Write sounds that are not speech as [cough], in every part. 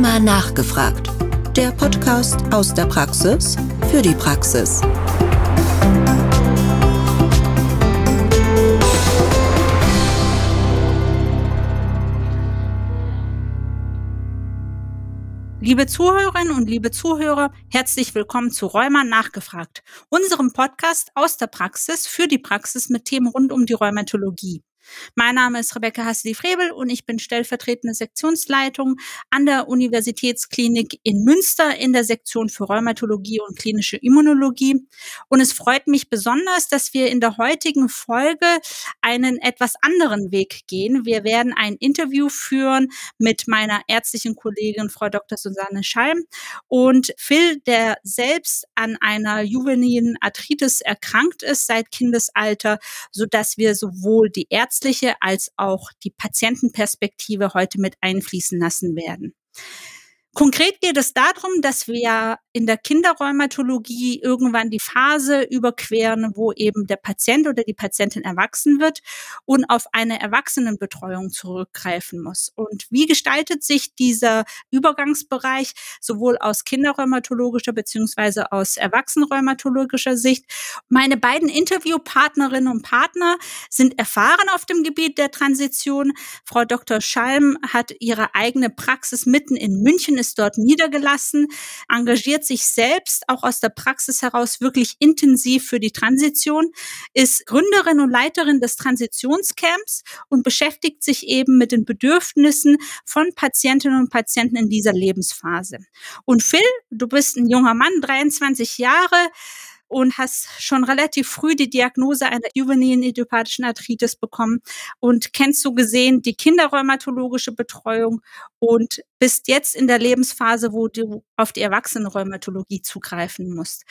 Rheuma nachgefragt. Der Podcast aus der Praxis für die Praxis. Liebe Zuhörerinnen und liebe Zuhörer, herzlich willkommen zu Rheuma nachgefragt, unserem Podcast aus der Praxis für die Praxis mit Themen rund um die Rheumatologie. Mein Name ist Rebecca Hasseli-Frebel und ich bin stellvertretende Sektionsleitung an der Universitätsklinik in Münster in der Sektion für Rheumatologie und klinische Immunologie. Und es freut mich besonders, dass wir in der heutigen Folge einen etwas anderen Weg gehen. Wir werden ein Interview führen mit meiner ärztlichen Kollegin Frau Dr. Susanne Schalm und Phil, der selbst an einer juvenilen Arthritis erkrankt ist seit Kindesalter, so dass wir sowohl die Ärzte ärztliche als auch die Patientenperspektive heute mit einfließen lassen werden. Konkret geht es darum, dass wir in der Kinderrheumatologie irgendwann die Phase überqueren, wo eben der Patient oder die Patientin erwachsen wird und auf eine Erwachsenenbetreuung zurückgreifen muss. Und wie gestaltet sich dieser Übergangsbereich sowohl aus kinderrheumatologischer beziehungsweise aus erwachsenenrheumatologischer Sicht? Meine beiden Interviewpartnerinnen und Partner sind erfahren auf dem Gebiet der Transition. Frau Dr. Schalm hat ihre eigene Praxis mitten in München ist dort niedergelassen, engagiert sich selbst auch aus der Praxis heraus wirklich intensiv für die Transition, ist Gründerin und Leiterin des Transitionscamps und beschäftigt sich eben mit den Bedürfnissen von Patientinnen und Patienten in dieser Lebensphase. Und Phil, du bist ein junger Mann, 23 Jahre, und hast schon relativ früh die Diagnose einer juvenilen idiopathischen Arthritis bekommen und kennst so gesehen die kinderrheumatologische Betreuung und bist jetzt in der Lebensphase, wo du auf die Erwachsenenrheumatologie zugreifen musst.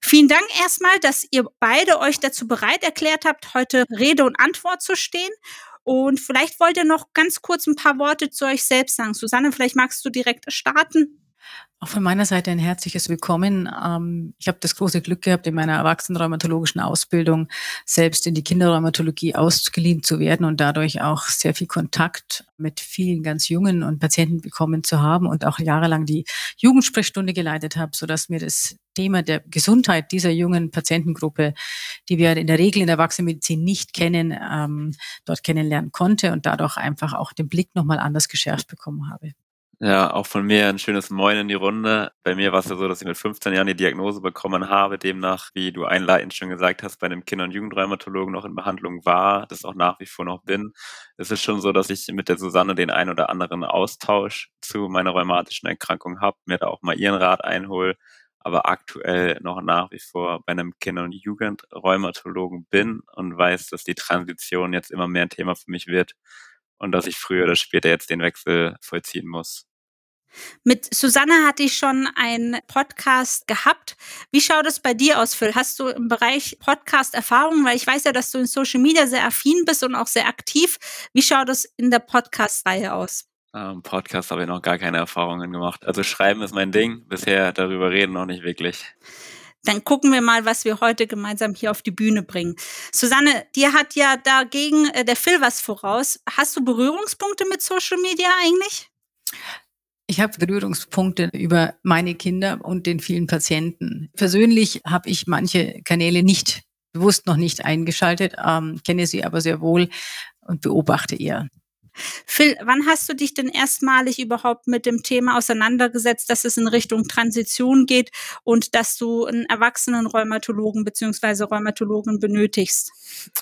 Vielen Dank erstmal, dass ihr beide euch dazu bereit erklärt habt, heute Rede und Antwort zu stehen. Und vielleicht wollt ihr noch ganz kurz ein paar Worte zu euch selbst sagen. Susanne, vielleicht magst du direkt starten. Auch von meiner Seite ein herzliches Willkommen. Ähm, ich habe das große Glück gehabt, in meiner erwachsenenrheumatologischen Ausbildung selbst in die Kinderrheumatologie ausgeliehen zu werden und dadurch auch sehr viel Kontakt mit vielen ganz jungen und Patienten bekommen zu haben und auch jahrelang die Jugendsprechstunde geleitet habe, sodass mir das Thema der Gesundheit dieser jungen Patientengruppe, die wir in der Regel in der Erwachsenenmedizin nicht kennen, ähm, dort kennenlernen konnte und dadurch einfach auch den Blick nochmal anders geschärft bekommen habe. Ja, auch von mir ein schönes Moin in die Runde. Bei mir war es ja so, dass ich mit 15 Jahren die Diagnose bekommen habe, demnach, wie du einleitend schon gesagt hast, bei einem Kinder- und Jugendrheumatologen noch in Behandlung war, das auch nach wie vor noch bin. Es ist schon so, dass ich mit der Susanne den ein oder anderen Austausch zu meiner rheumatischen Erkrankung habe, mir da auch mal ihren Rat einhole, aber aktuell noch nach wie vor bei einem Kinder- und Jugendrheumatologen bin und weiß, dass die Transition jetzt immer mehr ein Thema für mich wird und dass ich früher oder später jetzt den Wechsel vollziehen muss. Mit Susanne hatte ich schon einen Podcast gehabt. Wie schaut es bei dir aus, Phil? Hast du im Bereich Podcast Erfahrung? Weil ich weiß ja, dass du in Social Media sehr affin bist und auch sehr aktiv. Wie schaut es in der Podcast-Reihe aus? Ähm, Podcast habe ich noch gar keine Erfahrungen gemacht. Also Schreiben ist mein Ding. Bisher darüber reden noch nicht wirklich. Dann gucken wir mal, was wir heute gemeinsam hier auf die Bühne bringen. Susanne, dir hat ja dagegen äh, der Phil was voraus. Hast du Berührungspunkte mit Social Media eigentlich? Ich habe Berührungspunkte über meine Kinder und den vielen Patienten. Persönlich habe ich manche Kanäle nicht bewusst noch nicht eingeschaltet, ähm, kenne sie aber sehr wohl und beobachte eher. Phil, wann hast du dich denn erstmalig überhaupt mit dem Thema auseinandergesetzt, dass es in Richtung Transition geht und dass du einen erwachsenen Rheumatologen bzw. Rheumatologen benötigst?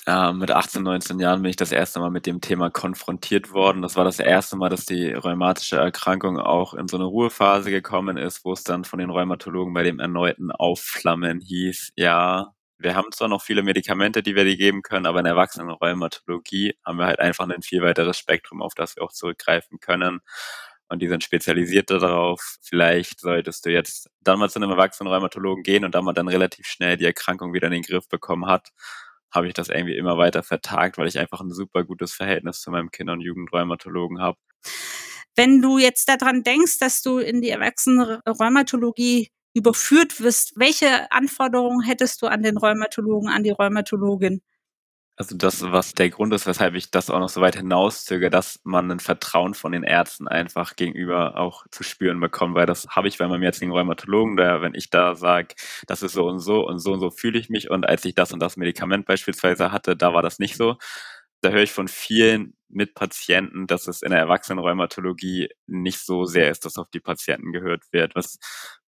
Äh, mit 18, 19 Jahren bin ich das erste Mal mit dem Thema konfrontiert worden. Das war das erste Mal, dass die rheumatische Erkrankung auch in so eine Ruhephase gekommen ist, wo es dann von den Rheumatologen bei dem erneuten Aufflammen hieß, ja, wir haben zwar noch viele Medikamente, die wir dir geben können, aber in der haben wir halt einfach ein viel weiteres Spektrum, auf das wir auch zurückgreifen können. Und die sind spezialisiert darauf. Vielleicht solltest du jetzt dann mal zu einem Erwachsenenrheumatologen gehen und da man dann relativ schnell die Erkrankung wieder in den Griff bekommen hat, habe ich das irgendwie immer weiter vertagt, weil ich einfach ein super gutes Verhältnis zu meinem Kinder- und Jugendrheumatologen habe. Wenn du jetzt daran denkst, dass du in die Erwachsenenrheumatologie überführt wirst, welche Anforderungen hättest du an den Rheumatologen, an die Rheumatologin? Also das, was der Grund ist, weshalb ich das auch noch so weit hinauszöge, dass man ein Vertrauen von den Ärzten einfach gegenüber auch zu spüren bekommt, weil das habe ich bei meinem jetzigen Rheumatologen, da wenn ich da sage, das ist so und so und so und so fühle ich mich und als ich das und das Medikament beispielsweise hatte, da war das nicht so. Da höre ich von vielen Mitpatienten, dass es in der Erwachsenenrheumatologie nicht so sehr ist, dass auf die Patienten gehört wird, was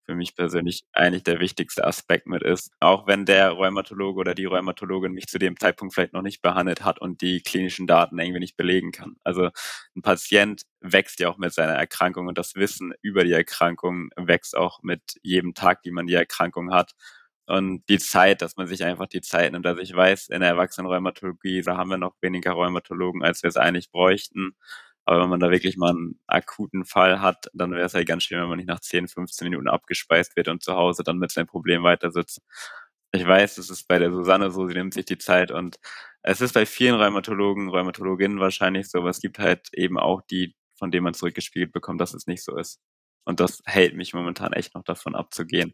für mich persönlich eigentlich der wichtigste Aspekt mit ist. Auch wenn der Rheumatologe oder die Rheumatologin mich zu dem Zeitpunkt vielleicht noch nicht behandelt hat und die klinischen Daten irgendwie nicht belegen kann. Also ein Patient wächst ja auch mit seiner Erkrankung und das Wissen über die Erkrankung wächst auch mit jedem Tag, die man die Erkrankung hat. Und die Zeit, dass man sich einfach die Zeit nimmt. Also ich weiß, in der Erwachsenenrheumatologie, da haben wir noch weniger Rheumatologen, als wir es eigentlich bräuchten. Aber wenn man da wirklich mal einen akuten Fall hat, dann wäre es halt ganz schön, wenn man nicht nach 10, 15 Minuten abgespeist wird und zu Hause dann mit seinem Problem weiter sitzt. Ich weiß, es ist bei der Susanne so, sie nimmt sich die Zeit und es ist bei vielen Rheumatologen, Rheumatologinnen wahrscheinlich so, aber es gibt halt eben auch die, von denen man zurückgespielt bekommt, dass es nicht so ist. Und das hält mich momentan echt noch davon abzugehen.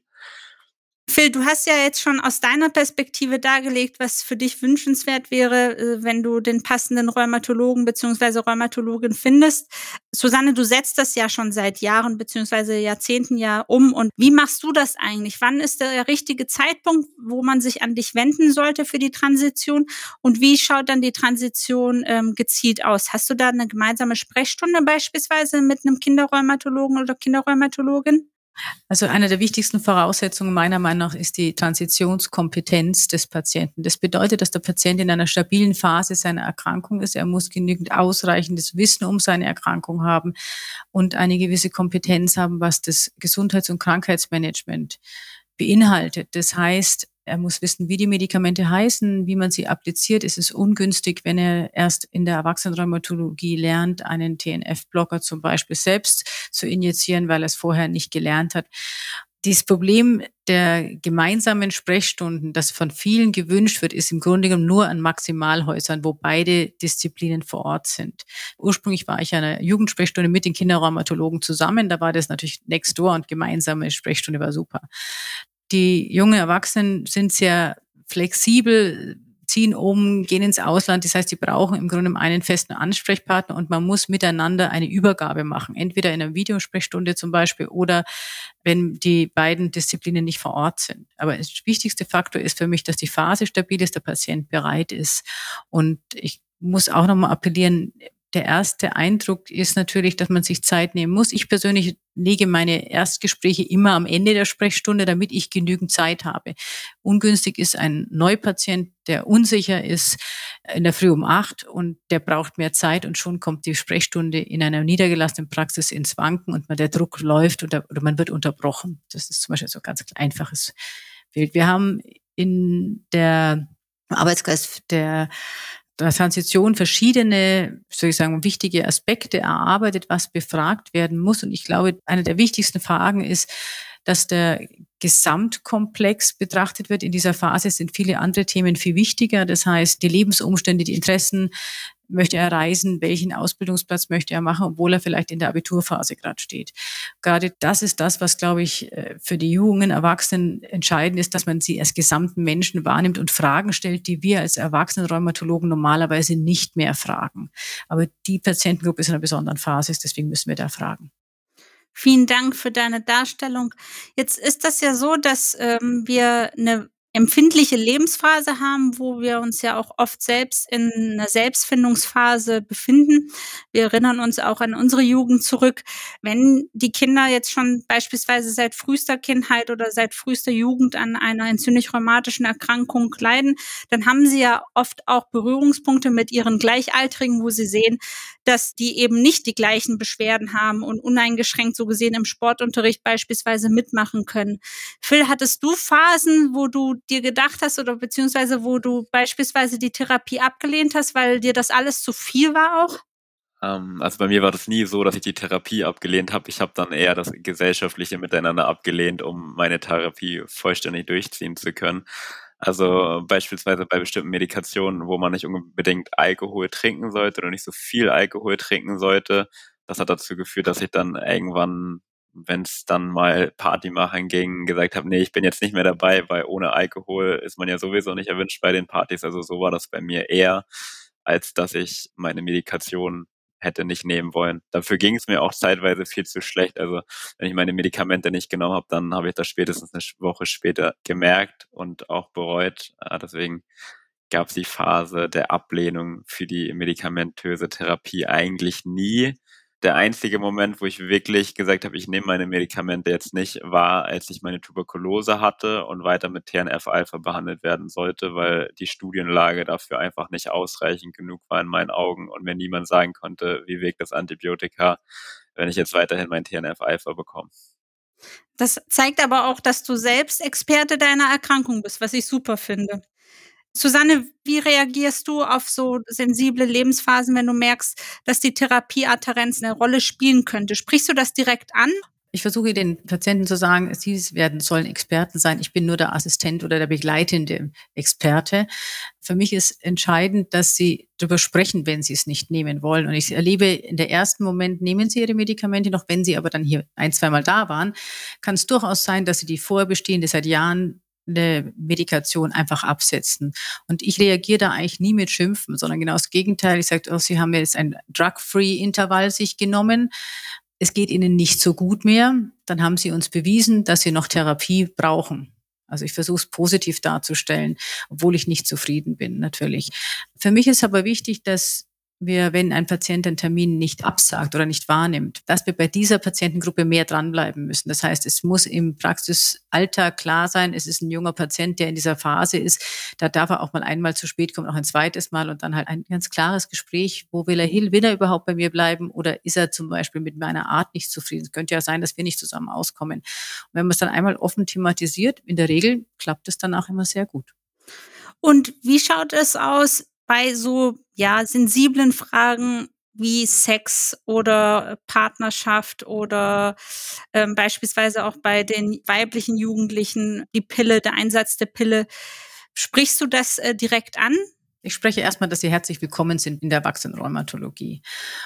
Phil, du hast ja jetzt schon aus deiner Perspektive dargelegt, was für dich wünschenswert wäre, äh, wenn du den passenden Rheumatologen bzw. Rheumatologin findest. Susanne, du setzt das ja schon seit Jahren bzw. Jahrzehnten ja um. Und wie machst du das eigentlich? Wann ist der richtige Zeitpunkt, wo man sich an dich wenden sollte für die Transition? Und wie schaut dann die Transition ähm, gezielt aus? Hast du da eine gemeinsame Sprechstunde beispielsweise mit einem Kinderrheumatologen oder Kinderrheumatologin? Also eine der wichtigsten Voraussetzungen meiner Meinung nach ist die Transitionskompetenz des Patienten. Das bedeutet, dass der Patient in einer stabilen Phase seiner Erkrankung ist. Er muss genügend ausreichendes Wissen um seine Erkrankung haben und eine gewisse Kompetenz haben, was das Gesundheits- und Krankheitsmanagement beinhaltet. Das heißt, er muss wissen, wie die Medikamente heißen, wie man sie appliziert. Es ist ungünstig, wenn er erst in der Erwachsenenrheumatologie lernt, einen TNF-Blocker zum Beispiel selbst zu injizieren, weil er es vorher nicht gelernt hat. Dieses Problem der gemeinsamen Sprechstunden, das von vielen gewünscht wird, ist im Grunde genommen nur an Maximalhäusern, wo beide Disziplinen vor Ort sind. Ursprünglich war ich an einer Jugendsprechstunde mit den Kinderrheumatologen zusammen. Da war das natürlich next door und gemeinsame Sprechstunde war super. Die jungen Erwachsenen sind sehr flexibel, ziehen um, gehen ins Ausland. Das heißt, die brauchen im Grunde einen festen Ansprechpartner und man muss miteinander eine Übergabe machen. Entweder in einer Videosprechstunde zum Beispiel oder wenn die beiden Disziplinen nicht vor Ort sind. Aber das wichtigste Faktor ist für mich, dass die Phase stabil ist, der Patient bereit ist. Und ich muss auch nochmal appellieren, der erste Eindruck ist natürlich, dass man sich Zeit nehmen muss. Ich persönlich lege meine Erstgespräche immer am Ende der Sprechstunde, damit ich genügend Zeit habe. Ungünstig ist ein Neupatient, der unsicher ist in der Früh um acht und der braucht mehr Zeit und schon kommt die Sprechstunde in einer niedergelassenen Praxis ins Wanken und der Druck läuft oder, oder man wird unterbrochen. Das ist zum Beispiel so ein ganz einfaches Bild. Wir haben in der Arbeitskreis der der Transition verschiedene, soll ich sagen, wichtige Aspekte erarbeitet, was befragt werden muss. Und ich glaube, eine der wichtigsten Fragen ist, dass der Gesamtkomplex betrachtet wird. In dieser Phase sind viele andere Themen viel wichtiger. Das heißt, die Lebensumstände, die Interessen, möchte er reisen, welchen Ausbildungsplatz möchte er machen, obwohl er vielleicht in der Abiturphase gerade steht. Gerade das ist das, was, glaube ich, äh, für die jungen Erwachsenen entscheidend ist, dass man sie als gesamten Menschen wahrnimmt und Fragen stellt, die wir als Erwachsenenrheumatologen normalerweise nicht mehr fragen. Aber die Patientengruppe ist in einer besonderen Phase, deswegen müssen wir da fragen. Vielen Dank für deine Darstellung. Jetzt ist das ja so, dass ähm, wir eine empfindliche Lebensphase haben, wo wir uns ja auch oft selbst in einer Selbstfindungsphase befinden. Wir erinnern uns auch an unsere Jugend zurück. Wenn die Kinder jetzt schon beispielsweise seit frühester Kindheit oder seit frühester Jugend an einer entzündlich-rheumatischen Erkrankung leiden, dann haben sie ja oft auch Berührungspunkte mit ihren Gleichaltrigen, wo sie sehen, dass die eben nicht die gleichen Beschwerden haben und uneingeschränkt so gesehen im Sportunterricht beispielsweise mitmachen können. Phil, hattest du Phasen, wo du dir gedacht hast oder beziehungsweise wo du beispielsweise die Therapie abgelehnt hast, weil dir das alles zu viel war auch? Ähm, also bei mir war das nie so, dass ich die Therapie abgelehnt habe. Ich habe dann eher das gesellschaftliche Miteinander abgelehnt, um meine Therapie vollständig durchziehen zu können. Also beispielsweise bei bestimmten Medikationen, wo man nicht unbedingt Alkohol trinken sollte oder nicht so viel Alkohol trinken sollte. Das hat dazu geführt, dass ich dann irgendwann wenn es dann mal Party machen ging, gesagt habe, nee, ich bin jetzt nicht mehr dabei, weil ohne Alkohol ist man ja sowieso nicht erwünscht bei den Partys. Also so war das bei mir eher, als dass ich meine Medikation hätte nicht nehmen wollen. Dafür ging es mir auch zeitweise viel zu schlecht. Also wenn ich meine Medikamente nicht genommen habe, dann habe ich das spätestens eine Woche später gemerkt und auch bereut. Ah, deswegen gab es die Phase der Ablehnung für die medikamentöse Therapie eigentlich nie der einzige Moment, wo ich wirklich gesagt habe, ich nehme meine Medikamente jetzt nicht, war, als ich meine Tuberkulose hatte und weiter mit TNF-Alpha behandelt werden sollte, weil die Studienlage dafür einfach nicht ausreichend genug war in meinen Augen und mir niemand sagen konnte, wie wirkt das Antibiotika, wenn ich jetzt weiterhin mein TNF-Alpha bekomme. Das zeigt aber auch, dass du selbst Experte deiner Erkrankung bist, was ich super finde. Susanne, wie reagierst du auf so sensible Lebensphasen, wenn du merkst, dass die Therapieadherenz eine Rolle spielen könnte? Sprichst du das direkt an? Ich versuche den Patienten zu sagen, sie werden sollen Experten sein. Ich bin nur der Assistent oder der begleitende Experte. Für mich ist entscheidend, dass sie darüber sprechen, wenn sie es nicht nehmen wollen. Und ich erlebe in der ersten Moment nehmen sie ihre Medikamente noch, wenn sie aber dann hier ein, zweimal da waren, kann es durchaus sein, dass sie die vorbestehende seit Jahren eine Medikation einfach absetzen. Und ich reagiere da eigentlich nie mit Schimpfen, sondern genau das Gegenteil. Ich sage, oh, Sie haben jetzt ein Drug-Free-Intervall sich genommen. Es geht Ihnen nicht so gut mehr. Dann haben Sie uns bewiesen, dass Sie noch Therapie brauchen. Also ich versuche es positiv darzustellen, obwohl ich nicht zufrieden bin, natürlich. Für mich ist aber wichtig, dass wir, wenn ein Patient einen Termin nicht absagt oder nicht wahrnimmt, dass wir bei dieser Patientengruppe mehr dranbleiben müssen. Das heißt, es muss im Praxisalltag klar sein, es ist ein junger Patient, der in dieser Phase ist. Da darf er auch mal einmal zu spät kommen, auch ein zweites Mal und dann halt ein ganz klares Gespräch. Wo will er hin? Will er überhaupt bei mir bleiben? Oder ist er zum Beispiel mit meiner Art nicht zufrieden? Es könnte ja sein, dass wir nicht zusammen auskommen. Und wenn man es dann einmal offen thematisiert, in der Regel klappt es dann auch immer sehr gut. Und wie schaut es aus bei so ja sensiblen Fragen wie Sex oder Partnerschaft oder ähm, beispielsweise auch bei den weiblichen Jugendlichen die Pille, der Einsatz der Pille. Sprichst du das äh, direkt an? Ich spreche erstmal, dass Sie herzlich willkommen sind in der Erwachsenenrheumatologie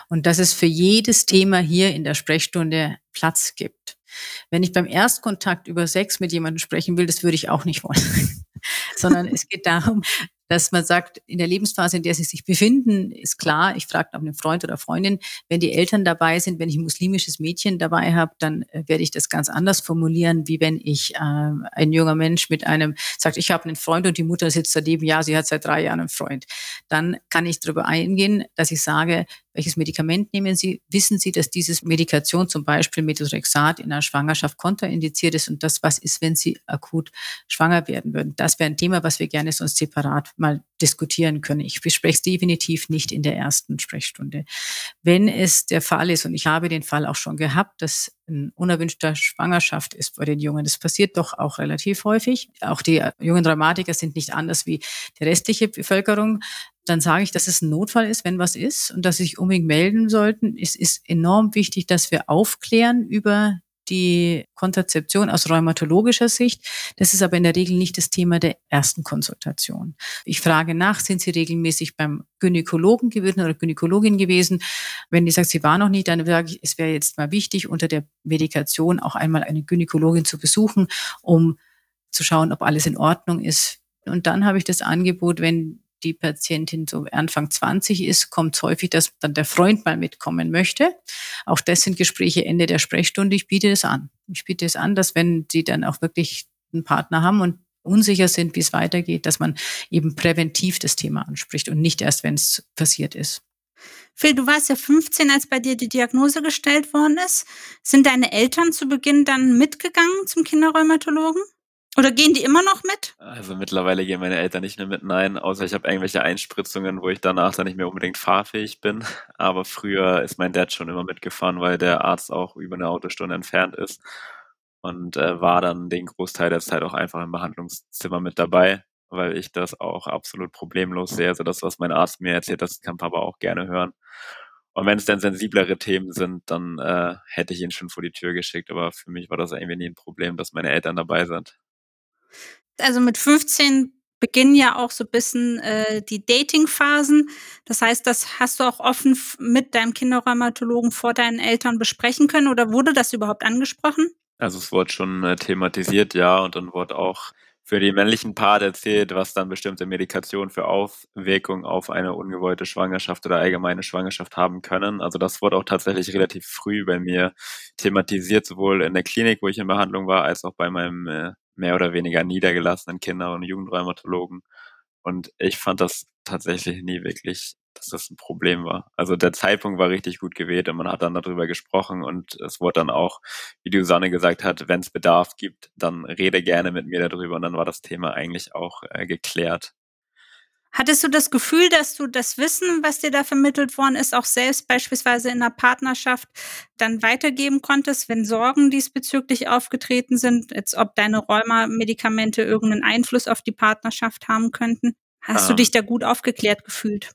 und dass es für jedes Thema hier in der Sprechstunde Platz gibt. Wenn ich beim Erstkontakt über Sex mit jemandem sprechen will, das würde ich auch nicht wollen. [laughs] Sondern es geht darum, dass man sagt, in der Lebensphase, in der sie sich befinden, ist klar, ich frage nach einem Freund oder Freundin, wenn die Eltern dabei sind, wenn ich ein muslimisches Mädchen dabei habe, dann äh, werde ich das ganz anders formulieren, wie wenn ich äh, ein junger Mensch mit einem sagt, ich habe einen Freund und die Mutter sitzt daneben, ja, sie hat seit drei Jahren einen Freund. Dann kann ich darüber eingehen, dass ich sage, welches Medikament nehmen Sie? Wissen Sie, dass dieses Medikation, zum Beispiel Methotrexat, in einer Schwangerschaft kontraindiziert ist? Und das, was ist, wenn Sie akut schwanger werden würden? Das wäre ein Thema, was wir gerne sonst separat mal diskutieren können. Ich bespreche es definitiv nicht in der ersten Sprechstunde. Wenn es der Fall ist, und ich habe den Fall auch schon gehabt, dass ein unerwünschter Schwangerschaft ist bei den Jungen. Das passiert doch auch relativ häufig. Auch die jungen Dramatiker sind nicht anders wie die restliche Bevölkerung dann sage ich, dass es ein Notfall ist, wenn was ist und dass sie sich unbedingt melden sollten. Es ist enorm wichtig, dass wir aufklären über die Kontrazeption aus rheumatologischer Sicht. Das ist aber in der Regel nicht das Thema der ersten Konsultation. Ich frage nach, sind Sie regelmäßig beim Gynäkologen gewesen oder Gynäkologin gewesen? Wenn die sagt, sie war noch nicht, dann sage ich, es wäre jetzt mal wichtig, unter der Medikation auch einmal eine Gynäkologin zu besuchen, um zu schauen, ob alles in Ordnung ist. Und dann habe ich das Angebot, wenn die Patientin so Anfang 20 ist, kommt es häufig, dass dann der Freund mal mitkommen möchte. Auch das sind Gespräche Ende der Sprechstunde. Ich biete es an. Ich biete es an, dass wenn sie dann auch wirklich einen Partner haben und unsicher sind, wie es weitergeht, dass man eben präventiv das Thema anspricht und nicht erst, wenn es passiert ist. Phil, du warst ja 15, als bei dir die Diagnose gestellt worden ist. Sind deine Eltern zu Beginn dann mitgegangen zum Kinderrheumatologen? Oder gehen die immer noch mit? Also mittlerweile gehen meine Eltern nicht mehr mit, nein, außer ich habe irgendwelche Einspritzungen, wo ich danach dann nicht mehr unbedingt fahrfähig bin. Aber früher ist mein Dad schon immer mitgefahren, weil der Arzt auch über eine Autostunde entfernt ist und äh, war dann den Großteil der Zeit auch einfach im Behandlungszimmer mit dabei, weil ich das auch absolut problemlos sehe. Also das, was mein Arzt mir erzählt, das kann Papa auch gerne hören. Und wenn es dann sensiblere Themen sind, dann äh, hätte ich ihn schon vor die Tür geschickt. Aber für mich war das irgendwie nie ein Problem, dass meine Eltern dabei sind. Also mit 15 beginnen ja auch so ein bisschen äh, die Dating-Phasen. Das heißt, das hast du auch offen mit deinem Kinderrheumatologen vor deinen Eltern besprechen können oder wurde das überhaupt angesprochen? Also es wurde schon äh, thematisiert, ja, und dann wurde auch für die männlichen Part erzählt, was dann bestimmte Medikationen für Aufwirkungen auf eine ungewollte Schwangerschaft oder allgemeine Schwangerschaft haben können. Also das wurde auch tatsächlich relativ früh bei mir thematisiert, sowohl in der Klinik, wo ich in Behandlung war, als auch bei meinem äh, mehr oder weniger niedergelassenen Kinder- und Jugendrheumatologen. Und ich fand das tatsächlich nie wirklich, dass das ein Problem war. Also der Zeitpunkt war richtig gut gewählt und man hat dann darüber gesprochen und es wurde dann auch, wie die Susanne gesagt hat, wenn es Bedarf gibt, dann rede gerne mit mir darüber und dann war das Thema eigentlich auch äh, geklärt. Hattest du das Gefühl, dass du das Wissen, was dir da vermittelt worden ist, auch selbst beispielsweise in einer Partnerschaft dann weitergeben konntest, wenn Sorgen diesbezüglich aufgetreten sind, jetzt ob deine Rheuma-Medikamente irgendeinen Einfluss auf die Partnerschaft haben könnten? Hast ähm, du dich da gut aufgeklärt gefühlt?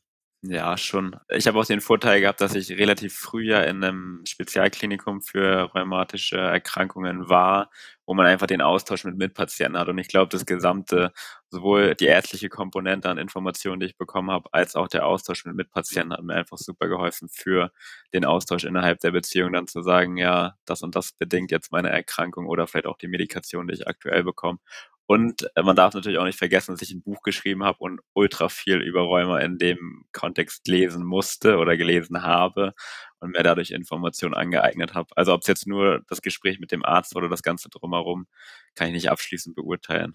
Ja, schon. Ich habe auch den Vorteil gehabt, dass ich relativ früh ja in einem Spezialklinikum für rheumatische Erkrankungen war, wo man einfach den Austausch mit Mitpatienten hat. Und ich glaube, das gesamte, sowohl die ärztliche Komponente an Informationen, die ich bekommen habe, als auch der Austausch mit Mitpatienten hat mir einfach super geholfen für den Austausch innerhalb der Beziehung, dann zu sagen, ja, das und das bedingt jetzt meine Erkrankung oder vielleicht auch die Medikation, die ich aktuell bekomme. Und äh, man darf natürlich auch nicht vergessen, dass ich ein Buch geschrieben habe und ultra viel über Rheuma in dem Kontext lesen musste oder gelesen habe und mir dadurch Informationen angeeignet habe. Also ob es jetzt nur das Gespräch mit dem Arzt oder das Ganze drumherum, kann ich nicht abschließend beurteilen.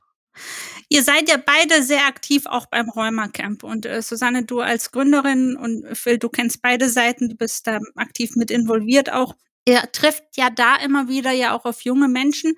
Ihr seid ja beide sehr aktiv auch beim Rheuma-Camp. Und äh, Susanne, du als Gründerin und Phil, du kennst beide Seiten, du bist da aktiv mit involviert auch er trifft ja da immer wieder ja auch auf junge Menschen,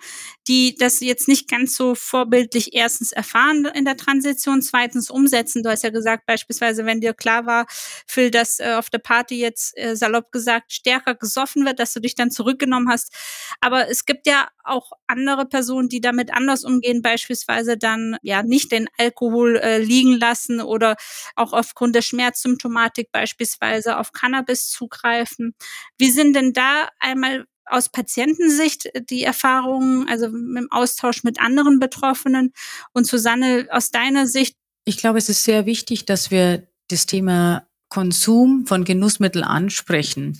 die das jetzt nicht ganz so vorbildlich erstens erfahren in der Transition, zweitens umsetzen. Du hast ja gesagt, beispielsweise, wenn dir klar war, Phil, dass äh, auf der Party jetzt äh, salopp gesagt stärker gesoffen wird, dass du dich dann zurückgenommen hast. Aber es gibt ja auch andere Personen, die damit anders umgehen, beispielsweise dann ja nicht den Alkohol äh, liegen lassen oder auch aufgrund der Schmerzsymptomatik beispielsweise auf Cannabis zugreifen. Wie sind denn da einmal aus Patientensicht die Erfahrungen, also im Austausch mit anderen Betroffenen und Susanne aus deiner Sicht? Ich glaube, es ist sehr wichtig, dass wir das Thema Konsum von Genussmitteln ansprechen.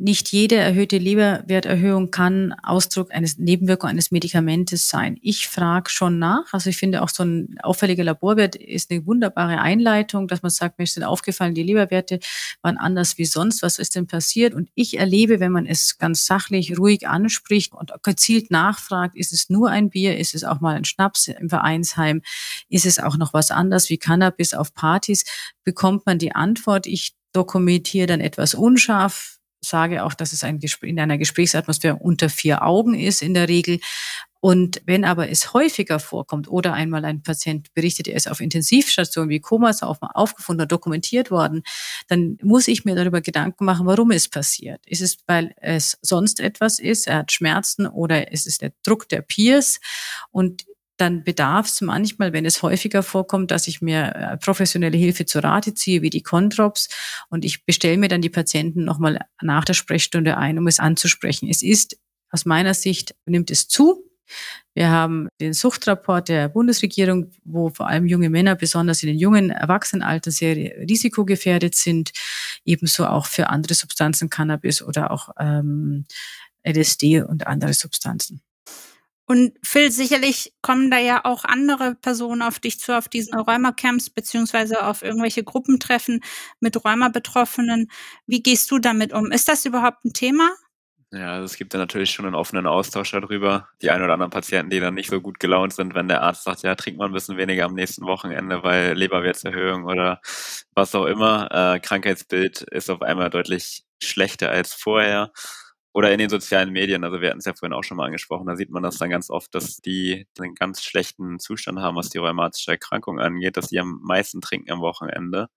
Nicht jede erhöhte Leberwerterhöhung kann Ausdruck eines Nebenwirkung eines Medikamentes sein. Ich frage schon nach. Also ich finde auch so ein auffälliger Laborwert ist eine wunderbare Einleitung, dass man sagt, mir sind aufgefallen, die Leberwerte waren anders wie sonst. Was ist denn passiert? Und ich erlebe, wenn man es ganz sachlich, ruhig anspricht und gezielt nachfragt, ist es nur ein Bier? Ist es auch mal ein Schnaps im Vereinsheim? Ist es auch noch was anderes wie Cannabis auf Partys? Bekommt man die Antwort, ich dokumentiere dann etwas unscharf, sage auch, dass es ein in einer Gesprächsatmosphäre unter vier Augen ist in der Regel. Und wenn aber es häufiger vorkommt oder einmal ein Patient berichtet, er ist auf Intensivstation wie Komas aufgefunden oder dokumentiert worden, dann muss ich mir darüber Gedanken machen, warum es passiert. Ist es, weil es sonst etwas ist, er hat Schmerzen oder ist es der Druck der Peers? Und dann bedarf es manchmal, wenn es häufiger vorkommt, dass ich mir äh, professionelle Hilfe zu Rate ziehe, wie die Controps, und ich bestelle mir dann die Patienten nochmal nach der Sprechstunde ein, um es anzusprechen. Es ist aus meiner Sicht, nimmt es zu. Wir haben den Suchtrapport der Bundesregierung, wo vor allem junge Männer, besonders in den jungen Erwachsenenalter, sehr risikogefährdet sind. Ebenso auch für andere Substanzen, Cannabis oder auch ähm, LSD und andere Substanzen. Und Phil, sicherlich kommen da ja auch andere Personen auf dich zu, auf diesen Rheuma-Camps, beziehungsweise auf irgendwelche Gruppentreffen mit Rheuma-Betroffenen. Wie gehst du damit um? Ist das überhaupt ein Thema? Ja, also es gibt da natürlich schon einen offenen Austausch darüber. Die ein oder anderen Patienten, die dann nicht so gut gelaunt sind, wenn der Arzt sagt, ja, trink mal ein bisschen weniger am nächsten Wochenende, weil Leberwertserhöhung oder was auch immer. Äh, Krankheitsbild ist auf einmal deutlich schlechter als vorher. Oder in den sozialen Medien, also wir hatten es ja vorhin auch schon mal angesprochen, da sieht man das dann ganz oft, dass die einen ganz schlechten Zustand haben, was die rheumatische Erkrankung angeht, dass die am meisten trinken am Wochenende.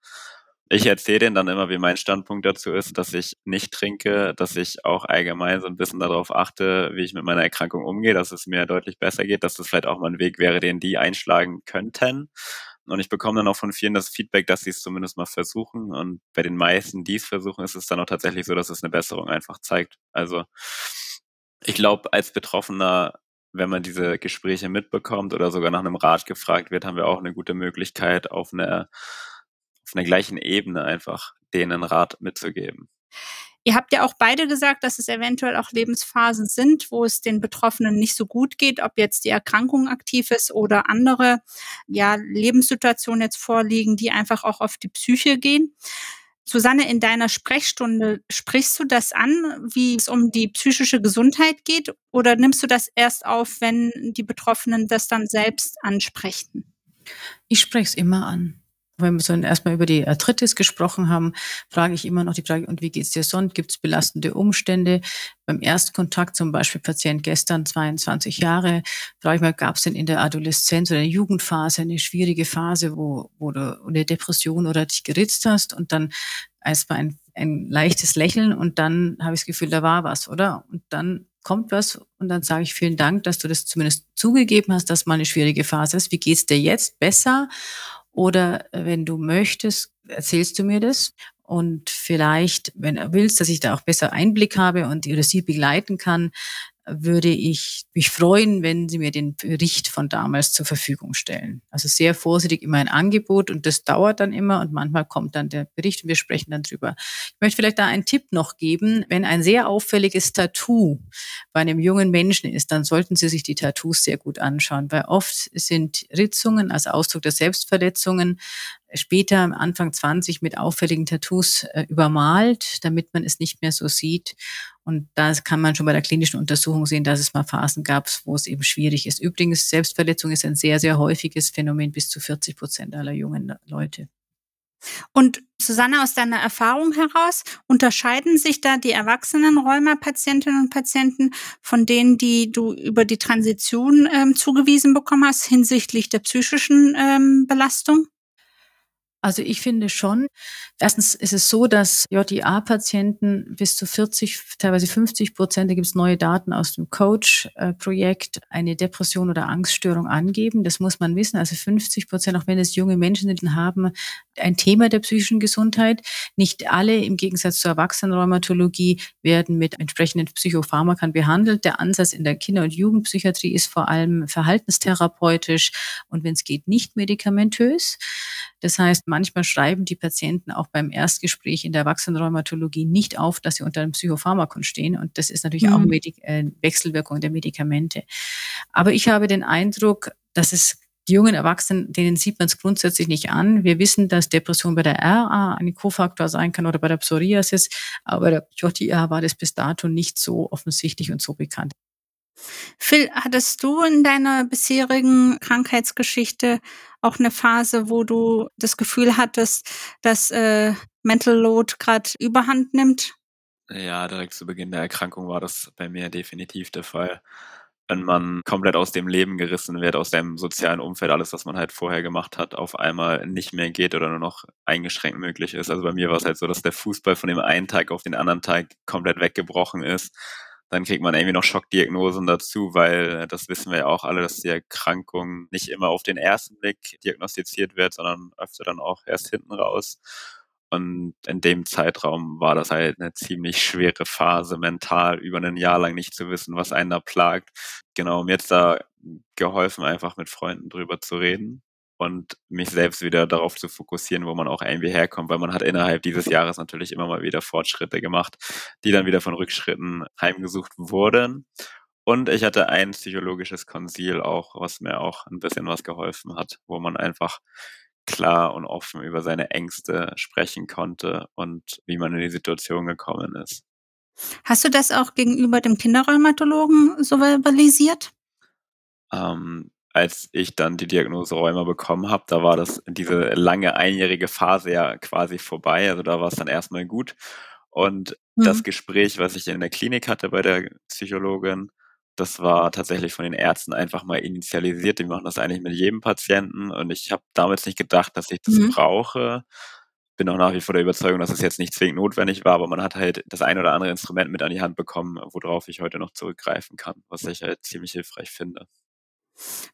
Ich erzähle denen dann immer, wie mein Standpunkt dazu ist, dass ich nicht trinke, dass ich auch allgemein so ein bisschen darauf achte, wie ich mit meiner Erkrankung umgehe, dass es mir deutlich besser geht, dass das vielleicht auch mal ein Weg wäre, den die einschlagen könnten. Und ich bekomme dann auch von vielen das Feedback, dass sie es zumindest mal versuchen. Und bei den meisten, die es versuchen, ist es dann auch tatsächlich so, dass es eine Besserung einfach zeigt. Also ich glaube, als Betroffener wenn man diese Gespräche mitbekommt oder sogar nach einem Rat gefragt wird, haben wir auch eine gute Möglichkeit, auf einer, auf einer gleichen Ebene einfach denen Rat mitzugeben. Ihr habt ja auch beide gesagt, dass es eventuell auch Lebensphasen sind, wo es den Betroffenen nicht so gut geht, ob jetzt die Erkrankung aktiv ist oder andere ja, Lebenssituationen jetzt vorliegen, die einfach auch auf die Psyche gehen. Susanne, in deiner Sprechstunde sprichst du das an, wie es um die psychische Gesundheit geht, oder nimmst du das erst auf, wenn die Betroffenen das dann selbst ansprechen? Ich spreche es immer an wenn wir so erstmal über die Arthritis gesprochen haben, frage ich immer noch die Frage, und wie geht's dir sonst? Gibt es belastende Umstände? Beim Erstkontakt zum Beispiel Patient gestern 22 Jahre, frage ich mal, gab es denn in der Adoleszenz oder der Jugendphase eine schwierige Phase, wo, wo du eine Depression oder dich geritzt hast und dann erstmal ein, ein leichtes Lächeln und dann habe ich das Gefühl, da war was, oder? Und dann kommt was und dann sage ich vielen Dank, dass du das zumindest zugegeben hast, dass mal eine schwierige Phase ist. Wie geht's dir jetzt? Besser? Oder wenn du möchtest, erzählst du mir das. Und vielleicht, wenn du willst, dass ich da auch besser Einblick habe und oder sie begleiten kann, würde ich mich freuen, wenn Sie mir den Bericht von damals zur Verfügung stellen. Also sehr vorsichtig immer ein Angebot und das dauert dann immer und manchmal kommt dann der Bericht und wir sprechen dann drüber. Ich möchte vielleicht da einen Tipp noch geben. Wenn ein sehr auffälliges Tattoo bei einem jungen Menschen ist, dann sollten Sie sich die Tattoos sehr gut anschauen, weil oft sind Ritzungen als Ausdruck der Selbstverletzungen später Anfang 20 mit auffälligen Tattoos äh, übermalt, damit man es nicht mehr so sieht. Und da kann man schon bei der klinischen Untersuchung sehen, dass es mal Phasen gab, wo es eben schwierig ist. Übrigens, Selbstverletzung ist ein sehr, sehr häufiges Phänomen, bis zu 40 Prozent aller jungen Leute. Und Susanne, aus deiner Erfahrung heraus, unterscheiden sich da die erwachsenen Rheuma-Patientinnen und Patienten von denen, die du über die Transition ähm, zugewiesen bekommen hast hinsichtlich der psychischen ähm, Belastung? Also ich finde schon, erstens ist es so, dass JIA-Patienten bis zu 40, teilweise 50 Prozent, da gibt es neue Daten aus dem Coach-Projekt, eine Depression oder Angststörung angeben. Das muss man wissen. Also 50 Prozent, auch wenn es junge Menschen sind, haben ein Thema der psychischen Gesundheit. Nicht alle, im Gegensatz zur Erwachsenenrheumatologie, werden mit entsprechenden Psychopharmakern behandelt. Der Ansatz in der Kinder- und Jugendpsychiatrie ist vor allem verhaltenstherapeutisch und wenn es geht, nicht medikamentös. Das heißt, manchmal schreiben die Patienten auch beim Erstgespräch in der Erwachsenenrheumatologie nicht auf, dass sie unter einem Psychopharmakon stehen. Und das ist natürlich mhm. auch äh, Wechselwirkung der Medikamente. Aber ich habe den Eindruck, dass es die jungen Erwachsenen, denen sieht man es grundsätzlich nicht an. Wir wissen, dass Depression bei der RA ein Kofaktor sein kann oder bei der Psoriasis, aber bei der JIA war das bis dato nicht so offensichtlich und so bekannt. Phil, hattest du in deiner bisherigen Krankheitsgeschichte auch eine Phase, wo du das Gefühl hattest, dass äh, Mental Load gerade überhand nimmt? Ja, direkt zu Beginn der Erkrankung war das bei mir definitiv der Fall. Wenn man komplett aus dem Leben gerissen wird, aus dem sozialen Umfeld, alles, was man halt vorher gemacht hat, auf einmal nicht mehr geht oder nur noch eingeschränkt möglich ist. Also bei mir war es halt so, dass der Fußball von dem einen Tag auf den anderen Tag komplett weggebrochen ist dann kriegt man irgendwie noch Schockdiagnosen dazu, weil das wissen wir ja auch alle, dass die Erkrankung nicht immer auf den ersten Blick diagnostiziert wird, sondern öfter dann auch erst hinten raus. Und in dem Zeitraum war das halt eine ziemlich schwere Phase, mental über ein Jahr lang nicht zu wissen, was einen da plagt. Genau, mir jetzt da geholfen, einfach mit Freunden drüber zu reden und mich selbst wieder darauf zu fokussieren, wo man auch irgendwie herkommt, weil man hat innerhalb dieses Jahres natürlich immer mal wieder Fortschritte gemacht, die dann wieder von Rückschritten heimgesucht wurden. Und ich hatte ein psychologisches Konsil auch, was mir auch ein bisschen was geholfen hat, wo man einfach klar und offen über seine Ängste sprechen konnte und wie man in die Situation gekommen ist. Hast du das auch gegenüber dem Kinderrheumatologen so verbalisiert? Ähm, als ich dann die Diagnose Rheuma bekommen habe, da war das diese lange einjährige Phase ja quasi vorbei. Also da war es dann erstmal gut. Und mhm. das Gespräch, was ich in der Klinik hatte bei der Psychologin, das war tatsächlich von den Ärzten einfach mal initialisiert. Die machen das eigentlich mit jedem Patienten. Und ich habe damals nicht gedacht, dass ich das mhm. brauche. Bin auch nach wie vor der Überzeugung, dass es jetzt nicht zwingend notwendig war, aber man hat halt das ein oder andere Instrument mit an die Hand bekommen, worauf ich heute noch zurückgreifen kann, was ich halt ziemlich hilfreich finde.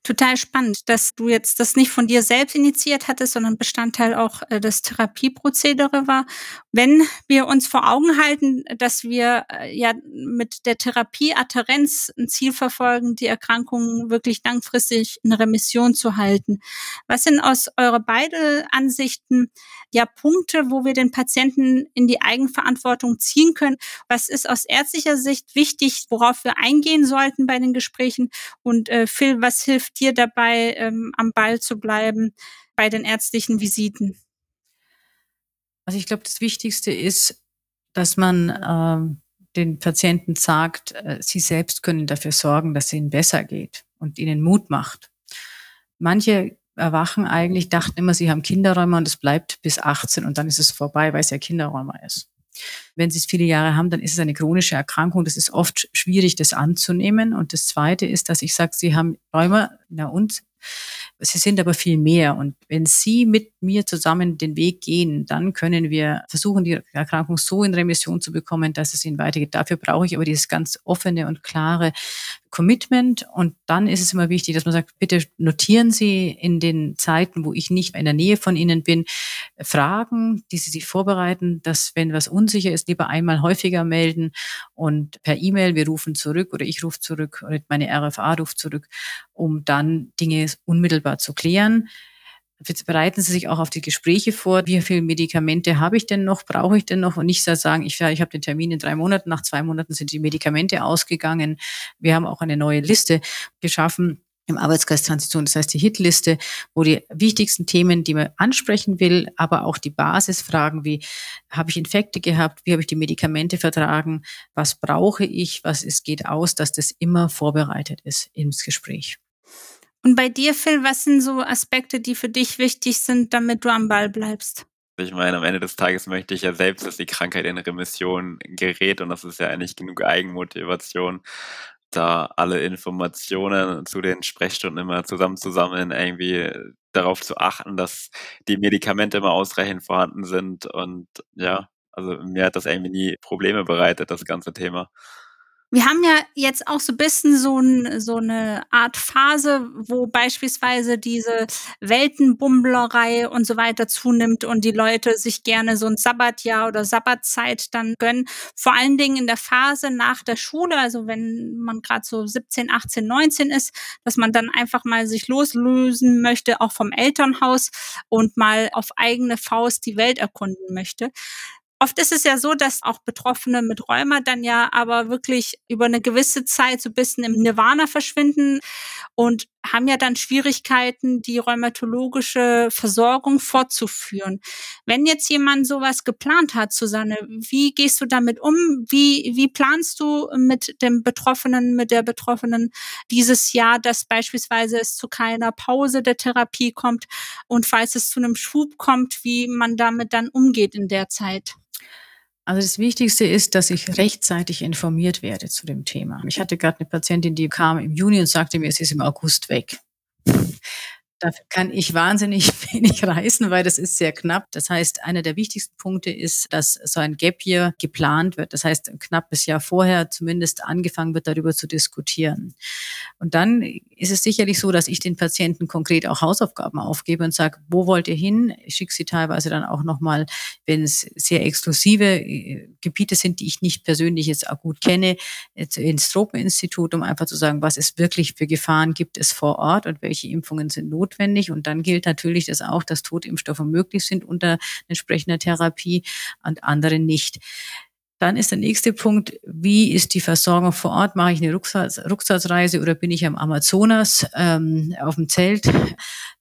Total spannend, dass du jetzt das nicht von dir selbst initiiert hattest, sondern Bestandteil auch äh, des Therapieprozedere war. Wenn wir uns vor Augen halten, dass wir äh, ja mit der Therapie Adherenz ein Ziel verfolgen, die Erkrankung wirklich langfristig in Remission zu halten. Was sind aus eurer beide Ansichten ja Punkte, wo wir den Patienten in die Eigenverantwortung ziehen können? Was ist aus ärztlicher Sicht wichtig, worauf wir eingehen sollten bei den Gesprächen? Und äh, Phil, was hilft dir dabei, ähm, am Ball zu bleiben bei den ärztlichen Visiten? Also ich glaube, das Wichtigste ist, dass man ähm, den Patienten sagt, äh, sie selbst können dafür sorgen, dass es ihnen besser geht und ihnen Mut macht. Manche erwachen eigentlich, dachten immer, sie haben Kinderräume und es bleibt bis 18 und dann ist es vorbei, weil es ja Kinderräume ist. Wenn Sie es viele Jahre haben, dann ist es eine chronische Erkrankung. Das ist oft schwierig, das anzunehmen. Und das Zweite ist, dass ich sage, Sie haben Rheuma, na und Sie sind aber viel mehr. Und wenn Sie mit mir zusammen den Weg gehen, dann können wir versuchen, die Erkrankung so in Remission zu bekommen, dass es Ihnen weitergeht. Dafür brauche ich aber dieses ganz offene und klare Commitment. Und dann ist es immer wichtig, dass man sagt, bitte notieren Sie in den Zeiten, wo ich nicht in der Nähe von Ihnen bin, Fragen, die Sie sich vorbereiten, dass wenn was unsicher ist, lieber einmal häufiger melden und per E-Mail, wir rufen zurück oder ich rufe zurück oder meine RFA ruft zurück, um dann Dinge unmittelbar zu klären. Bereiten Sie sich auch auf die Gespräche vor. Wie viele Medikamente habe ich denn noch? Brauche ich denn noch? Und nicht sagen, ich, ich habe den Termin in drei Monaten. Nach zwei Monaten sind die Medikamente ausgegangen. Wir haben auch eine neue Liste geschaffen im Arbeitskreis Transition, das heißt die Hitliste, wo die wichtigsten Themen, die man ansprechen will, aber auch die Basisfragen wie, habe ich Infekte gehabt, wie habe ich die Medikamente vertragen, was brauche ich, was es geht aus, dass das immer vorbereitet ist ins Gespräch. Und bei dir, Phil, was sind so Aspekte, die für dich wichtig sind, damit du am Ball bleibst? Ich meine, am Ende des Tages möchte ich ja selbst, dass die Krankheit in Remission gerät und das ist ja eigentlich genug Eigenmotivation, da alle Informationen zu den Sprechstunden immer zusammenzusammeln, irgendwie darauf zu achten, dass die Medikamente immer ausreichend vorhanden sind und ja, also mir hat das irgendwie nie Probleme bereitet, das ganze Thema. Wir haben ja jetzt auch so ein bisschen so, ein, so eine Art Phase, wo beispielsweise diese Weltenbummlerei und so weiter zunimmt und die Leute sich gerne so ein Sabbatjahr oder Sabbatzeit dann gönnen. Vor allen Dingen in der Phase nach der Schule, also wenn man gerade so 17, 18, 19 ist, dass man dann einfach mal sich loslösen möchte, auch vom Elternhaus und mal auf eigene Faust die Welt erkunden möchte. Oft ist es ja so, dass auch Betroffene mit Rheuma dann ja aber wirklich über eine gewisse Zeit so ein bisschen im Nirvana verschwinden und haben ja dann Schwierigkeiten, die rheumatologische Versorgung fortzuführen. Wenn jetzt jemand sowas geplant hat, Susanne, wie gehst du damit um? Wie, wie planst du mit dem Betroffenen, mit der Betroffenen dieses Jahr, dass beispielsweise es zu keiner Pause der Therapie kommt und falls es zu einem Schub kommt, wie man damit dann umgeht in der Zeit? Also das Wichtigste ist, dass ich rechtzeitig informiert werde zu dem Thema. Ich hatte gerade eine Patientin, die kam im Juni und sagte mir, es ist im August weg. Dafür kann ich wahnsinnig [laughs] wenig reisen, weil das ist sehr knapp. Das heißt, einer der wichtigsten Punkte ist, dass so ein Gap Year geplant wird. Das heißt, ein knappes Jahr vorher zumindest angefangen wird, darüber zu diskutieren. Und dann ist es sicherlich so, dass ich den Patienten konkret auch Hausaufgaben aufgebe und sage, wo wollt ihr hin? Ich schicke sie teilweise dann auch nochmal, wenn es sehr exklusive äh, Gebiete sind, die ich nicht persönlich jetzt auch gut kenne, ins Tropeninstitut, um einfach zu sagen, was es wirklich für Gefahren gibt es vor Ort und welche Impfungen sind notwendig notwendig. Und dann gilt natürlich das auch, dass Totimpfstoffe möglich sind unter entsprechender Therapie und andere nicht. Dann ist der nächste Punkt, wie ist die Versorgung vor Ort? Mache ich eine Rucksatzreise oder bin ich am Amazonas ähm, auf dem Zelt?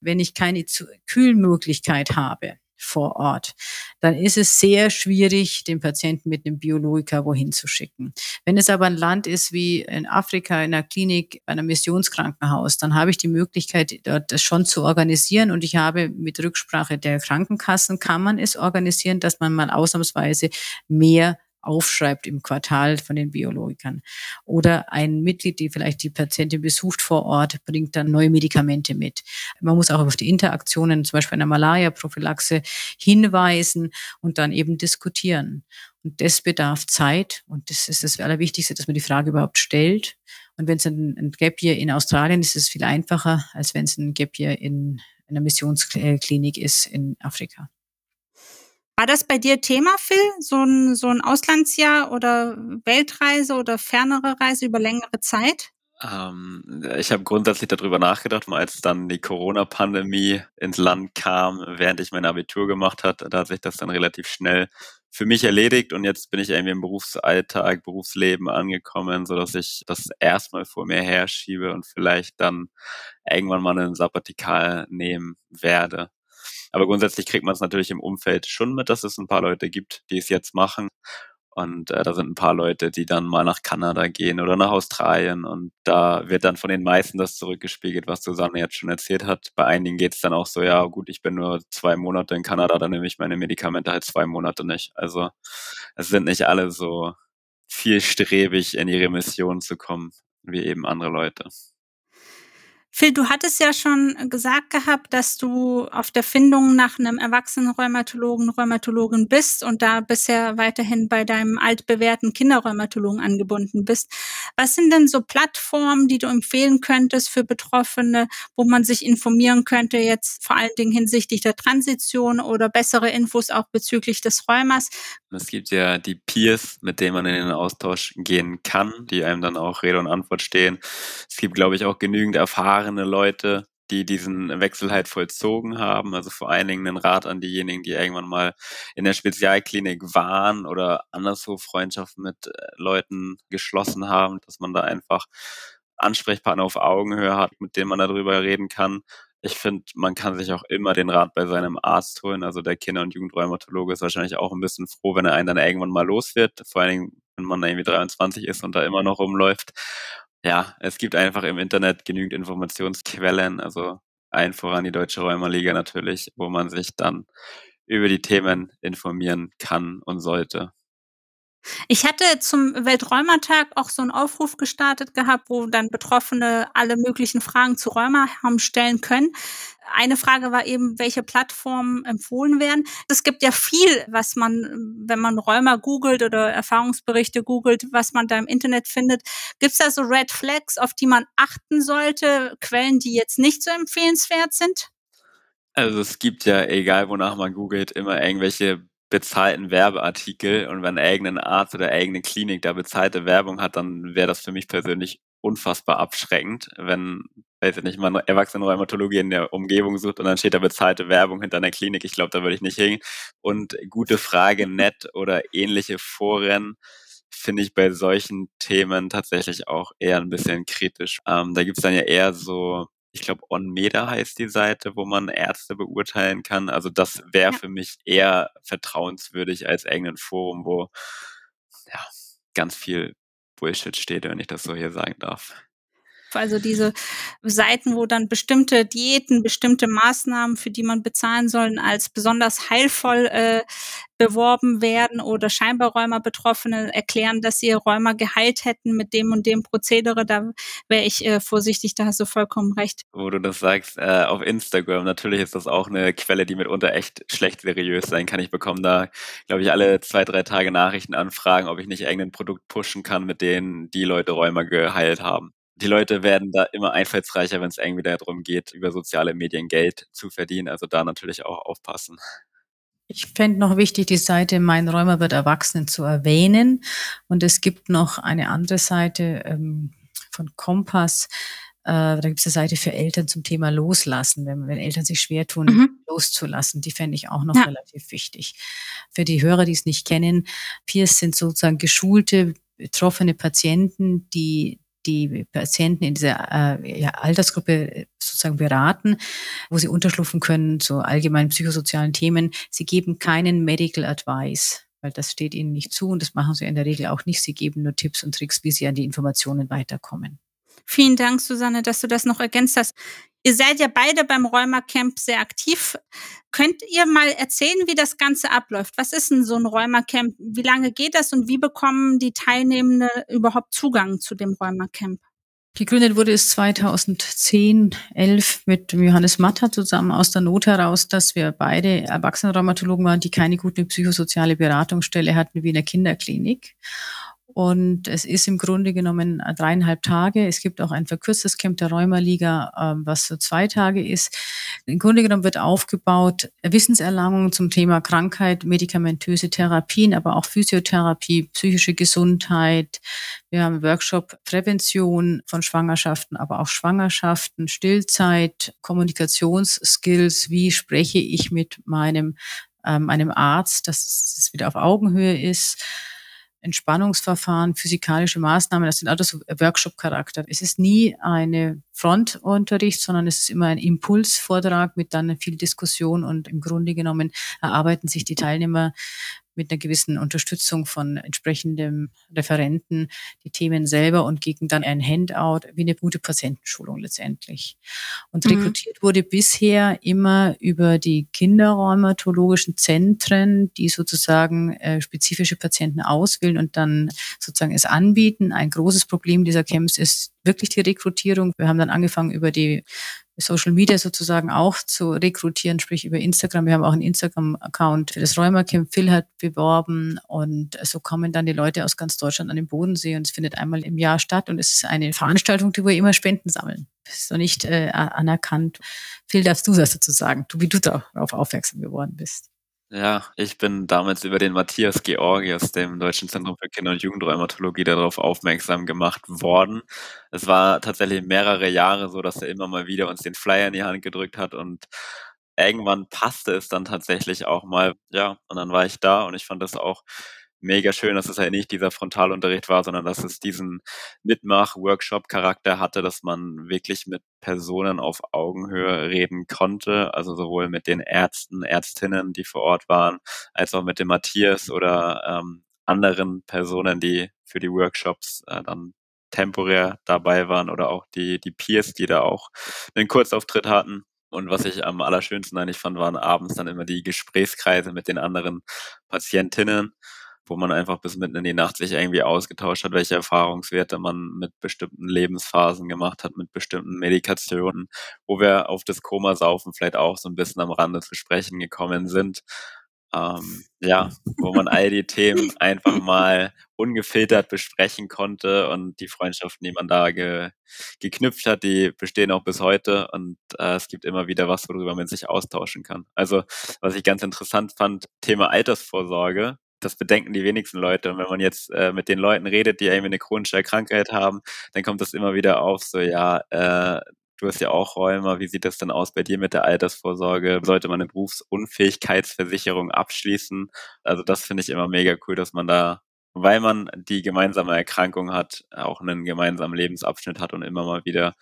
Wenn ich keine Kühlmöglichkeit habe, vor Ort, dann ist es sehr schwierig, den Patienten mit einem Biologiker wohin zu schicken. Wenn es aber ein Land ist wie in Afrika, in einer Klinik, bei einem Missionskrankenhaus, dann habe ich die Möglichkeit, dort das schon zu organisieren und ich habe mit Rücksprache der Krankenkassen kann man es organisieren, dass man mal ausnahmsweise mehr aufschreibt im Quartal von den Biologikern. Oder ein Mitglied, die vielleicht die Patientin besucht vor Ort, bringt dann neue Medikamente mit. Man muss auch auf die Interaktionen, zum Beispiel einer Malaria-Prophylaxe, hinweisen und dann eben diskutieren. Und das bedarf Zeit und das ist das Allerwichtigste, dass man die Frage überhaupt stellt. Und wenn es ein, ein Gap Year in Australien ist, ist es viel einfacher, als wenn es ein Gap Year in einer Missionsklinik ist in Afrika. War das bei dir Thema, Phil? So ein, so ein Auslandsjahr oder Weltreise oder fernere Reise über längere Zeit? Ähm, ich habe grundsätzlich darüber nachgedacht, als dann die Corona-Pandemie ins Land kam, während ich mein Abitur gemacht hat, da hat sich das dann relativ schnell für mich erledigt und jetzt bin ich irgendwie im Berufsalltag, Berufsleben angekommen, so dass ich das erstmal vor mir herschiebe und vielleicht dann irgendwann mal einen Sabbatikal nehmen werde. Aber grundsätzlich kriegt man es natürlich im Umfeld schon mit, dass es ein paar Leute gibt, die es jetzt machen. Und äh, da sind ein paar Leute, die dann mal nach Kanada gehen oder nach Australien. Und da wird dann von den meisten das zurückgespiegelt, was Susanne jetzt schon erzählt hat. Bei einigen geht es dann auch so, ja gut, ich bin nur zwei Monate in Kanada, dann nehme ich meine Medikamente halt zwei Monate nicht. Also es sind nicht alle so vielstrebig in ihre Mission zu kommen, wie eben andere Leute. Phil, du hattest ja schon gesagt gehabt, dass du auf der Findung nach einem erwachsenen Rheumatologen, Rheumatologin bist und da bisher weiterhin bei deinem altbewährten Kinderrheumatologen angebunden bist. Was sind denn so Plattformen, die du empfehlen könntest für Betroffene, wo man sich informieren könnte, jetzt vor allen Dingen hinsichtlich der Transition oder bessere Infos auch bezüglich des Rheumas? Es gibt ja die Peers, mit denen man in den Austausch gehen kann, die einem dann auch Rede und Antwort stehen. Es gibt, glaube ich, auch genügend erfahrene Leute, die diesen Wechsel halt vollzogen haben. Also vor allen Dingen einen Rat an diejenigen, die irgendwann mal in der Spezialklinik waren oder anderswo Freundschaften mit äh, Leuten geschlossen haben, dass man da einfach Ansprechpartner auf Augenhöhe hat, mit denen man darüber reden kann. Ich finde, man kann sich auch immer den Rat bei seinem Arzt holen. Also der Kinder- und Jugendrheumatologe ist wahrscheinlich auch ein bisschen froh, wenn er einen dann irgendwann mal los wird. Vor allen Dingen, wenn man irgendwie 23 ist und da immer noch rumläuft. Ja, es gibt einfach im Internet genügend Informationsquellen, also ein voran die Deutsche Rheumaliga natürlich, wo man sich dann über die Themen informieren kann und sollte. Ich hatte zum Welträumertag auch so einen Aufruf gestartet gehabt, wo dann Betroffene alle möglichen Fragen zu Rheuma haben stellen können. Eine Frage war eben, welche Plattformen empfohlen werden. Es gibt ja viel, was man, wenn man Rheuma googelt oder Erfahrungsberichte googelt, was man da im Internet findet. Gibt es da so Red Flags, auf die man achten sollte? Quellen, die jetzt nicht so empfehlenswert sind? Also es gibt ja, egal wonach man googelt, immer irgendwelche bezahlten Werbeartikel und wenn irgendein Arzt oder irgendeine Klinik da bezahlte Werbung hat, dann wäre das für mich persönlich unfassbar abschreckend, wenn, weiß ich nicht, man Erwachsenenrheumatologie in der Umgebung sucht und dann steht da bezahlte Werbung hinter einer Klinik. Ich glaube, da würde ich nicht hingehen. Und gute Frage, nett oder ähnliche Foren finde ich bei solchen Themen tatsächlich auch eher ein bisschen kritisch. Ähm, da gibt's dann ja eher so ich glaube, OnMeda heißt die Seite, wo man Ärzte beurteilen kann. Also das wäre ja. für mich eher vertrauenswürdig als irgendein Forum, wo ja, ganz viel Bullshit steht, wenn ich das so hier sagen darf. Also diese Seiten, wo dann bestimmte Diäten, bestimmte Maßnahmen, für die man bezahlen soll, als besonders heilvoll äh, beworben werden oder scheinbar Rheuma-Betroffene erklären, dass sie Rheuma geheilt hätten mit dem und dem Prozedere, da wäre ich äh, vorsichtig, da hast du vollkommen recht. Wo du das sagst, äh, auf Instagram, natürlich ist das auch eine Quelle, die mitunter echt schlecht seriös sein kann. Ich bekomme da, glaube ich, alle zwei, drei Tage Nachrichten anfragen, ob ich nicht irgendein Produkt pushen kann, mit denen die Leute Rheuma geheilt haben die Leute werden da immer einfallsreicher, wenn es irgendwie darum geht, über soziale Medien Geld zu verdienen. Also da natürlich auch aufpassen. Ich fände noch wichtig, die Seite Mein Räumer wird Erwachsenen zu erwähnen. Und es gibt noch eine andere Seite ähm, von Kompass. Äh, da gibt es eine Seite für Eltern zum Thema Loslassen, wenn, wenn Eltern sich schwer tun, mhm. loszulassen. Die fände ich auch noch ja. relativ wichtig. Für die Hörer, die es nicht kennen, Peers sind sozusagen geschulte, betroffene Patienten, die die Patienten in dieser äh, ja, Altersgruppe sozusagen beraten, wo sie unterschlupfen können zu allgemeinen psychosozialen Themen. Sie geben keinen Medical Advice weil das steht ihnen nicht zu und das machen sie in der Regel auch nicht. Sie geben nur Tipps und Tricks, wie sie an die Informationen weiterkommen. Vielen Dank, Susanne, dass du das noch ergänzt hast. Ihr seid ja beide beim Rheuma-Camp sehr aktiv. Könnt ihr mal erzählen, wie das Ganze abläuft? Was ist denn so ein Rheuma-Camp? Wie lange geht das und wie bekommen die Teilnehmenden überhaupt Zugang zu dem Rheuma-Camp? Gegründet wurde es 2010, 11 mit Johannes Matter zusammen aus der Not heraus, dass wir beide Erwachsenenrheumatologen waren, die keine gute psychosoziale Beratungsstelle hatten wie in der Kinderklinik. Und es ist im Grunde genommen dreieinhalb Tage. Es gibt auch ein verkürztes Camp der Rheumaliga, ähm, was so zwei Tage ist. Im Grunde genommen wird aufgebaut Wissenserlangung zum Thema Krankheit, medikamentöse Therapien, aber auch Physiotherapie, psychische Gesundheit. Wir haben Workshop Prävention von Schwangerschaften, aber auch Schwangerschaften, Stillzeit, Kommunikationsskills. Wie spreche ich mit meinem, ähm, einem Arzt, dass es wieder auf Augenhöhe ist? Entspannungsverfahren, physikalische Maßnahmen, das sind alles so Workshop-Charakter. Es ist nie eine Frontunterricht, sondern es ist immer ein Impulsvortrag mit dann viel Diskussion und im Grunde genommen erarbeiten sich die Teilnehmer mit einer gewissen Unterstützung von entsprechendem Referenten die Themen selber und gegen dann ein Handout wie eine gute Patientenschulung letztendlich. Und mhm. rekrutiert wurde bisher immer über die kinderrheumatologischen Zentren, die sozusagen äh, spezifische Patienten auswählen und dann sozusagen es anbieten. Ein großes Problem dieser Camps ist wirklich die Rekrutierung. Wir haben dann angefangen über die Social Media sozusagen auch zu rekrutieren, sprich über Instagram. Wir haben auch einen Instagram-Account für das Rheumacamp. Phil hat beworben und so kommen dann die Leute aus ganz Deutschland an den Bodensee und es findet einmal im Jahr statt und es ist eine Veranstaltung, die wir immer Spenden sammeln. Das ist noch nicht äh, anerkannt. Phil, darfst du das dazu sagen, du, wie du darauf aufmerksam geworden bist? Ja, ich bin damals über den Matthias Georgi aus dem Deutschen Zentrum für Kinder- und Jugendrheumatologie darauf aufmerksam gemacht worden. Es war tatsächlich mehrere Jahre so, dass er immer mal wieder uns den Flyer in die Hand gedrückt hat und irgendwann passte es dann tatsächlich auch mal, ja, und dann war ich da und ich fand das auch mega schön, dass es halt nicht dieser Frontalunterricht war, sondern dass es diesen Mitmach-Workshop-Charakter hatte, dass man wirklich mit Personen auf Augenhöhe reden konnte, also sowohl mit den Ärzten, Ärztinnen, die vor Ort waren, als auch mit dem Matthias oder ähm, anderen Personen, die für die Workshops äh, dann temporär dabei waren oder auch die, die Peers, die da auch einen Kurzauftritt hatten. Und was ich am allerschönsten eigentlich fand, waren abends dann immer die Gesprächskreise mit den anderen Patientinnen wo man einfach bis mitten in die Nacht sich irgendwie ausgetauscht hat, welche Erfahrungswerte man mit bestimmten Lebensphasen gemacht hat, mit bestimmten Medikationen, wo wir auf das Koma-Saufen vielleicht auch so ein bisschen am Rande zu sprechen gekommen sind. Ähm, ja, wo man all die Themen [laughs] einfach mal ungefiltert besprechen konnte und die Freundschaften, die man da ge, geknüpft hat, die bestehen auch bis heute und äh, es gibt immer wieder was, worüber man sich austauschen kann. Also, was ich ganz interessant fand, Thema Altersvorsorge, das bedenken die wenigsten Leute. Und wenn man jetzt äh, mit den Leuten redet, die irgendwie eine chronische Krankheit haben, dann kommt das immer wieder auf, so ja, äh, du hast ja auch Räumer, wie sieht das denn aus bei dir mit der Altersvorsorge? Sollte man eine Berufsunfähigkeitsversicherung abschließen? Also das finde ich immer mega cool, dass man da, weil man die gemeinsame Erkrankung hat, auch einen gemeinsamen Lebensabschnitt hat und immer mal wieder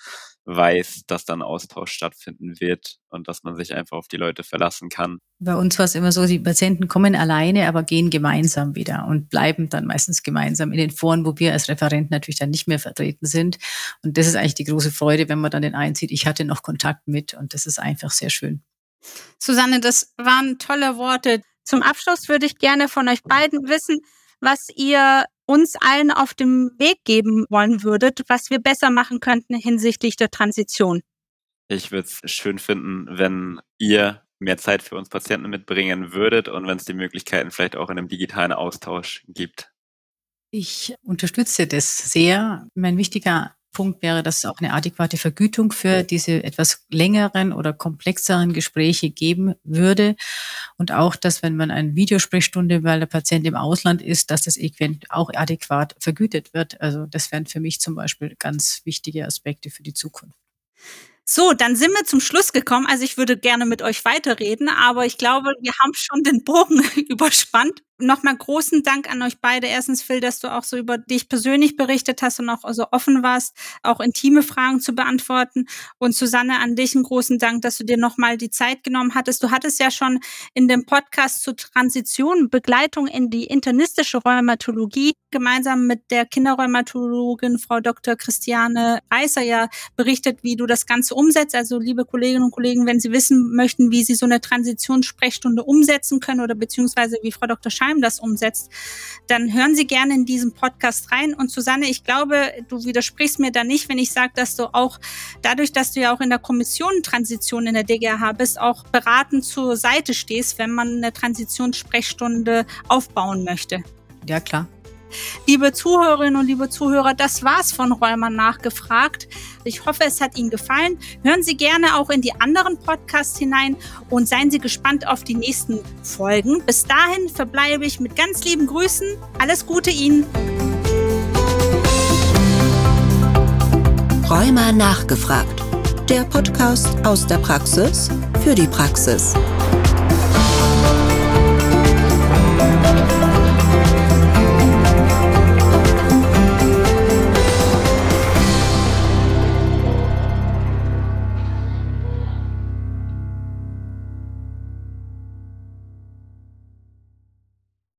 weiß, dass dann Austausch stattfinden wird und dass man sich einfach auf die Leute verlassen kann. Bei uns war es immer so, die Patienten kommen alleine, aber gehen gemeinsam wieder und bleiben dann meistens gemeinsam in den Foren, wo wir als Referent natürlich dann nicht mehr vertreten sind. Und das ist eigentlich die große Freude, wenn man dann den einen sieht, ich hatte noch Kontakt mit und das ist einfach sehr schön. Susanne, das waren tolle Worte. Zum Abschluss würde ich gerne von euch beiden wissen, was ihr uns allen auf dem Weg geben wollen würdet, was wir besser machen könnten hinsichtlich der Transition? Ich würde es schön finden, wenn ihr mehr Zeit für uns Patienten mitbringen würdet und wenn es die Möglichkeiten vielleicht auch in einem digitalen Austausch gibt. Ich unterstütze das sehr. Mein wichtiger Punkt wäre, dass es auch eine adäquate Vergütung für diese etwas längeren oder komplexeren Gespräche geben würde. Und auch, dass wenn man eine Videosprechstunde, weil der Patient im Ausland ist, dass das auch adäquat vergütet wird. Also das wären für mich zum Beispiel ganz wichtige Aspekte für die Zukunft. So, dann sind wir zum Schluss gekommen. Also ich würde gerne mit euch weiterreden, aber ich glaube, wir haben schon den Bogen [laughs] überspannt. Nochmal großen Dank an euch beide. Erstens, Phil, dass du auch so über dich persönlich berichtet hast und auch so offen warst, auch intime Fragen zu beantworten. Und Susanne, an dich einen großen Dank, dass du dir nochmal die Zeit genommen hattest. Du hattest ja schon in dem Podcast zur Transition Begleitung in die internistische Rheumatologie gemeinsam mit der Kinderrheumatologin Frau Dr. Christiane Reißer ja berichtet, wie du das Ganze umsetzt. Also liebe Kolleginnen und Kollegen, wenn Sie wissen möchten, wie Sie so eine Transitionssprechstunde umsetzen können oder beziehungsweise wie Frau Dr. Scheim das umsetzt, dann hören Sie gerne in diesen Podcast rein. Und Susanne, ich glaube, du widersprichst mir da nicht, wenn ich sage, dass du auch dadurch, dass du ja auch in der Kommission Transition in der DGH bist, auch beratend zur Seite stehst, wenn man eine Transitionssprechstunde aufbauen möchte. Ja, klar. Liebe Zuhörerinnen und liebe Zuhörer, das war's von Räumer nachgefragt. Ich hoffe, es hat Ihnen gefallen. Hören Sie gerne auch in die anderen Podcasts hinein und seien Sie gespannt auf die nächsten Folgen. Bis dahin verbleibe ich mit ganz lieben Grüßen. Alles Gute Ihnen. Räumer nachgefragt. Der Podcast aus der Praxis für die Praxis.